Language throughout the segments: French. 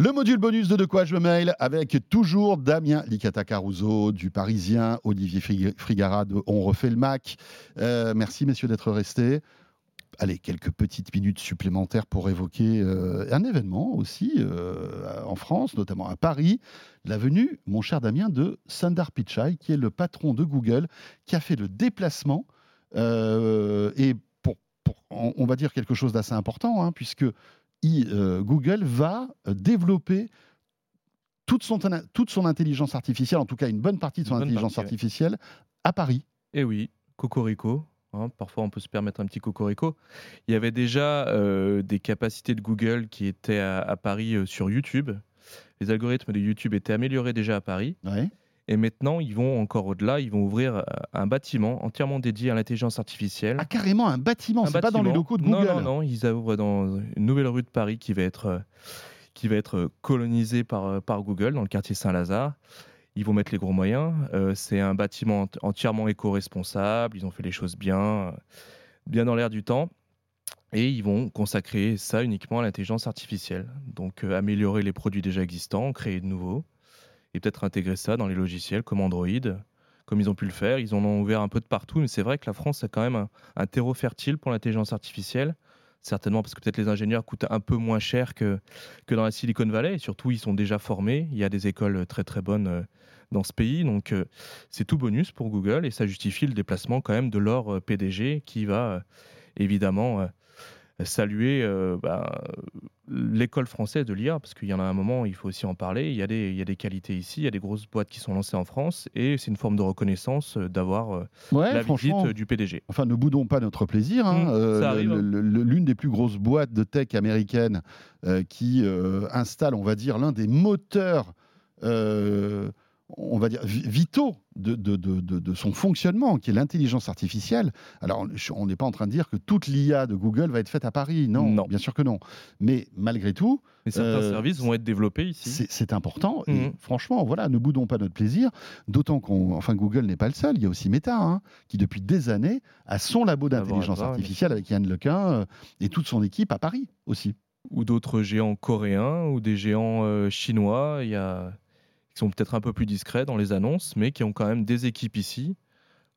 Le module bonus de De quoi je me mail avec toujours Damien Licata Caruso du Parisien, Olivier Frig- Frigara de On refait le Mac. Euh, merci messieurs d'être restés. Allez, quelques petites minutes supplémentaires pour évoquer euh, un événement aussi euh, en France, notamment à Paris, la venue, mon cher Damien, de Sundar Pichai, qui est le patron de Google, qui a fait le déplacement et on va dire quelque chose d'assez important, hein, puisque euh, Google va euh, développer toute son, toute son intelligence artificielle, en tout cas une bonne partie de son intelligence partie, ouais. artificielle, à Paris. Eh oui, Cocorico. hein, parfois, on peut se permettre un petit Cocorico. Il y avait déjà euh, des capacités de Google qui étaient à, à Paris euh, sur YouTube. Les algorithmes de YouTube étaient améliorés déjà à Paris. Ouais. Et maintenant, ils vont encore au-delà. Ils vont ouvrir euh, un bâtiment entièrement dédié à l'intelligence artificielle. Ah, carrément un bâtiment, c'est pas dans les locaux de Non, Google. Non, non, ils ouvrent dans une nouvelle rue de Paris qui va être, euh, qui va être euh, colonisée par, par Google dans le quartier Saint-Lazare. Ils vont mettre les gros moyens. Euh, c'est un bâtiment ent- entièrement éco-responsable. Ils ont fait les choses bien, bien dans l'air du temps. Et ils vont consacrer ça uniquement à l'intelligence artificielle. Donc euh, améliorer les produits déjà existants, créer de nouveaux, peut-être intégrer ça dans les logiciels comme Android, comme ils ont pu le faire. Ils en ont ouvert un peu de partout, mais c'est vrai que la France a quand même un, terreau fertile pour l'intelligence artificielle. Certainement parce que peut-être les ingénieurs coûtent un peu moins cher que, que dans la Silicon Valley. Et surtout, ils sont déjà formés. Il y a des écoles très très bonnes euh, dans ce pays. Donc euh, c'est tout bonus pour Google et ça justifie le déplacement quand même de leur PDG qui va euh, évidemment saluer bah, l'école française de l'IA, parce qu'il y en a un moment, il faut aussi en parler. Il y, a des, il y a des qualités ici, il y a des grosses boîtes qui sont lancées en France, et c'est une forme de reconnaissance euh, d'avoir euh, Ouais, la visite du PDG. Enfin, ne boudons pas notre plaisir. hein. Mmh, Euh, hein. L'une des plus grosses boîtes de tech américaines euh, qui euh, installe, on va dire, l'un des moteurs, euh, on va dire, vi- vitaux de, de- de- de- son fonctionnement, qui est l'intelligence artificielle. Alors, on n'est pas en train de dire que toute l'IA de Google va être faite à Paris. Non, Non. bien sûr que non. Mais malgré tout, Mais certains Euh, services vont être développés ici. c'est important. Et Mhm. franchement, voilà, ne boudons pas notre plaisir. D'autant qu'on, enfin, Google n'est pas le seul. Il y a aussi Meta, hein, qui depuis des années a son labo d'intelligence Laboratoire, oui. artificielle avec Yann Lequin euh, et toute son équipe à Paris aussi. Ou d'autres géants coréens, ou des géants euh, chinois, il y a... qui sont peut-être un peu plus discrets dans les annonces, mais qui ont quand même des équipes ici,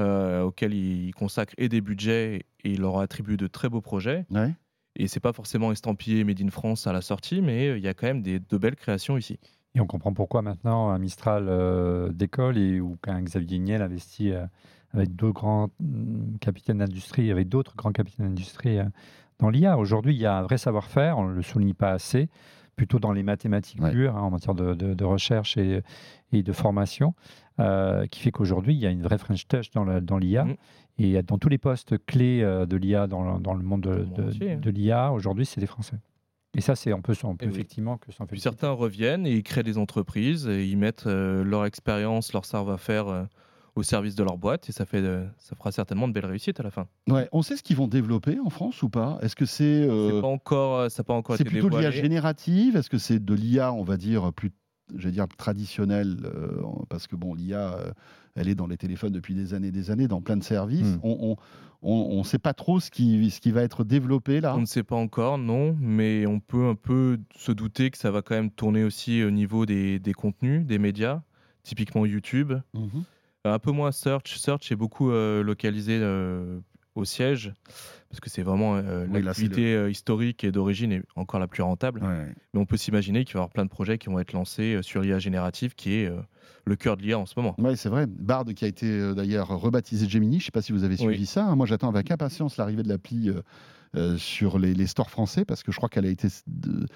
euh, auxquelles ils consacrent et des budgets, et ils leur attribuent de très beaux projets. Ouais. Et c'est pas forcément estampillé Made in France à la sortie, mais euh, il y a quand même des, de belles créations ici. Et on comprend pourquoi maintenant un Mistral euh, décolle et ou qu'un Xavier Niel investit euh, avec deux grands mm, capitaines d'industrie, avec d'autres grands capitaines d'industrie euh, dans l'IA. Aujourd'hui, il y a un vrai savoir-faire, on ne le souligne pas assez, plutôt dans les mathématiques Ouais. pures, hein, en matière de, de- de recherche et, et de formation, euh, qui fait qu'aujourd'hui, il y a une vraie French touch dans l'IA. Mm. Et dans tous les postes clés euh, de l'IA dans, le- dans le monde de, l'IA, aujourd'hui, c'est des Français. Et ça, c'est on peut, on peut Eh oui. effectivement que s'en féliciter. certains reviennent et ils créent des entreprises, et ils mettent euh, leur expérience, leur savoir-faire euh, au service de leur boîte, et ça, fait, de- ça fera certainement de belles réussites à la fin. Ouais. On sait ce qu'ils vont développer en France ou pas? Est-ce que c'est euh, pas encore, ça n'a pas encore c'est plutôt de l'IA générative? Est-ce que c'est de l'IA, on va dire plus, je vais dire traditionnelle euh, Parce que bon, l'IA, euh, elle est dans les téléphones depuis des années, des années, dans plein de services. Mm. On on ne sait pas trop ce qui, ce qui va être développé là? On ne sait pas encore, non, mais on peut un peu se douter que ça va quand même tourner aussi au niveau des, des contenus, des médias, typiquement YouTube. Mhm. Un peu moins Search. Search est beaucoup euh, localisé euh, au siège, parce que c'est vraiment euh, Oui, l'activité euh, historique et d'origine est encore la plus rentable. Ouais. Mais on peut s'imaginer qu'il va y avoir plein de projets qui vont être lancés euh, sur l'IA générative, qui est euh, le cœur de l'IA en ce moment. Ouais, c'est vrai. Bard qui a été euh, d'ailleurs rebaptisé Gemini. Je ne sais pas si vous avez suivi Oui. ça. hein. Moi, j'attends avec impatience l'arrivée de l'appli euh, euh, sur les, les stores français parce que je crois qu'elle a été de-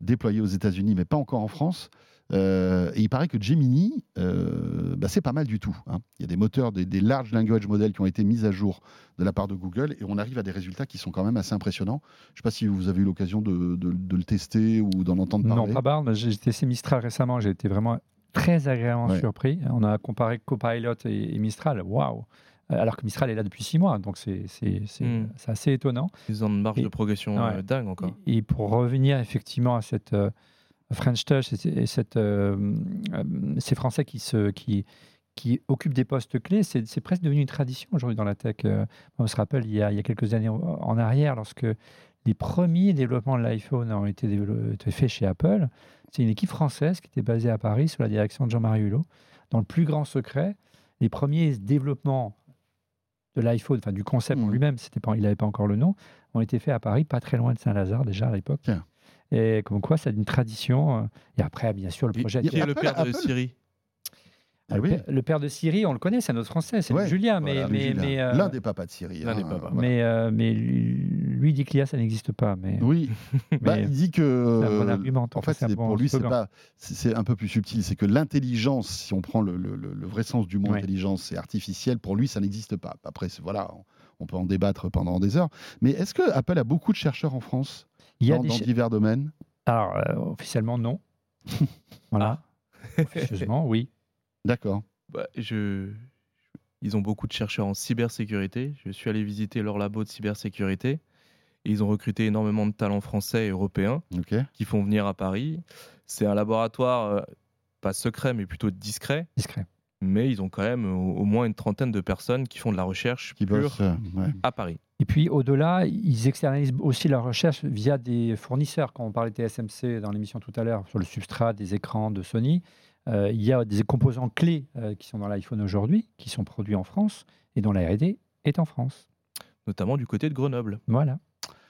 déployé aux États-Unis, mais pas encore en France. Euh, et il paraît que Gemini, euh, bah, c'est pas mal du tout. hein. Il y a des moteurs, des, des large language models qui ont été mis à jour de la part de Google et on arrive à des résultats qui sont quand même assez impressionnants. Je ne sais pas si vous avez eu l'occasion de, de- de le tester ou d'en entendre parler. Non, pas Bard. mais J'ai testé Mistral récemment. J'ai été vraiment très agréablement Ouais. surpris. On a comparé Copilot et, et Mistral. Waouh Euh, Alors que Mistral est là depuis six mois, donc c'est Mm. c'est assez étonnant. Ils ont une marge Et- de progression ouais. dingue encore. Et, et pour revenir effectivement à cette euh, French Touch et, cette, euh, euh, ces Français qui, se, qui, qui occupent des postes clés, c'est presque devenu une tradition aujourd'hui dans la tech. Euh, on se rappelle, il y, a, il y a quelques années en arrière, lorsque les premiers développements de l'iPhone ont été, faits chez Apple, c'est une équipe française qui était basée à Paris sous la direction de Jean-Marie Hulot. Dans le plus grand secret, les premiers développements de l'iPhone, enfin du concept Mhm. lui-même, c'était pas, il n'avait pas encore le nom, ont été faits à Paris, pas très loin de Saint-Lazare déjà à l'époque. Et comme quoi, c'est une tradition. euh, Et après, bien sûr, le Et- projet. Qui est le père de Apple- Siri Ah le, oui. père, le père de Siri, on le connaît, c'est un autre français, c'est Ouais, Julien, mais, Voilà, mais, Julien. mais, euh, L'un des papas de Syrie. L'un des hein, papas. voilà. mais, euh, mais lui, lui dit que l'IA, ça n'existe pas. Mais, Oui, Bah, il dit que. c'est un bon argument. En fait, pour lui, c'est pas, c'est c'est un peu plus subtil. C'est que l'intelligence, si on prend le, le- le- le vrai sens du mot Ouais. intelligence, c'est artificiel. Pour lui, ça n'existe pas. Après, voilà, on, peut en débattre pendant des heures. Mais est-ce que Apple a beaucoup de chercheurs en France Il y a dans, des dans ch- divers domaines? Alors, euh, officiellement, non. voilà. Officieusement, oui. D'accord. Bah, je... Ils ont beaucoup de chercheurs en cybersécurité. Je suis allé visiter leur labo de cybersécurité. Et ils ont recruté énormément de talents français et européens qui font venir à Paris. C'est un laboratoire euh, pas secret, mais plutôt discret. Discret. Mais ils ont quand même au, au moins une trentaine de personnes qui font de la recherche Qui pure bosse. euh, ouais. à Paris. Et puis, au-delà, ils externalisent aussi leur recherche via des fournisseurs. Quand on parlait TSMC dans l'émission tout à l'heure, sur le substrat des écrans de Sony, euh, il y a des composants clés euh, qui sont dans l'iPhone aujourd'hui, qui sont produits en France et dont la R&D est en France. Notamment du côté de Grenoble. Voilà.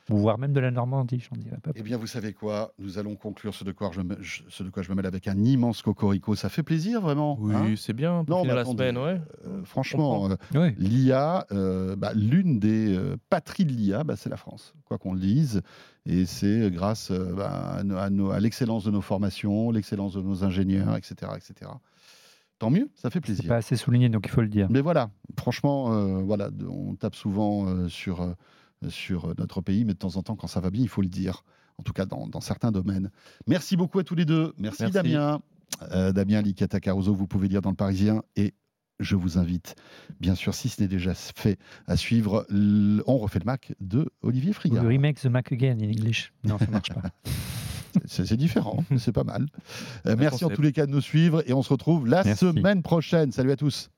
Voire même de la Normandie, j'en dirais pas. Eh bien, vous savez quoi? Nous allons conclure ce de quoi je me, je- ce de quoi je me mêle avec un immense cocorico. Ça fait plaisir, vraiment. Oui, hein? c'est bien pour Non, mais la attendez, semaine, ouais. Euh, franchement, euh, Oui. l'IA, euh, bah, l'une des euh, patries de l'IA, bah, c'est la France, quoi qu'on le dise. Et c'est grâce euh, bah, à, nos- à nos- à l'excellence de nos formations, l'excellence de nos ingénieurs, etc. etc. Tant mieux, ça fait C'est plaisir. pas assez souligné, donc il faut le dire. Mais voilà, franchement, euh, voilà, on tape souvent euh, sur, euh, sur notre pays, mais de temps en temps, quand ça va bien, il faut le dire. En tout cas, dans, dans certains domaines. Merci beaucoup à tous les deux. Merci, Merci. Damien. Euh, Damien Licata Caruso, vous pouvez lire dans le Parisien. Et je vous invite, bien sûr, si ce n'est déjà fait, à suivre On refait le Mac de Olivier Frigard. le remake The Mac Again in English. Non, ça marche pas. C'est différent, mais c'est pas mal. Euh, merci en tous les cas de nous suivre et on se retrouve la Merci. semaine prochaine. Salut à tous.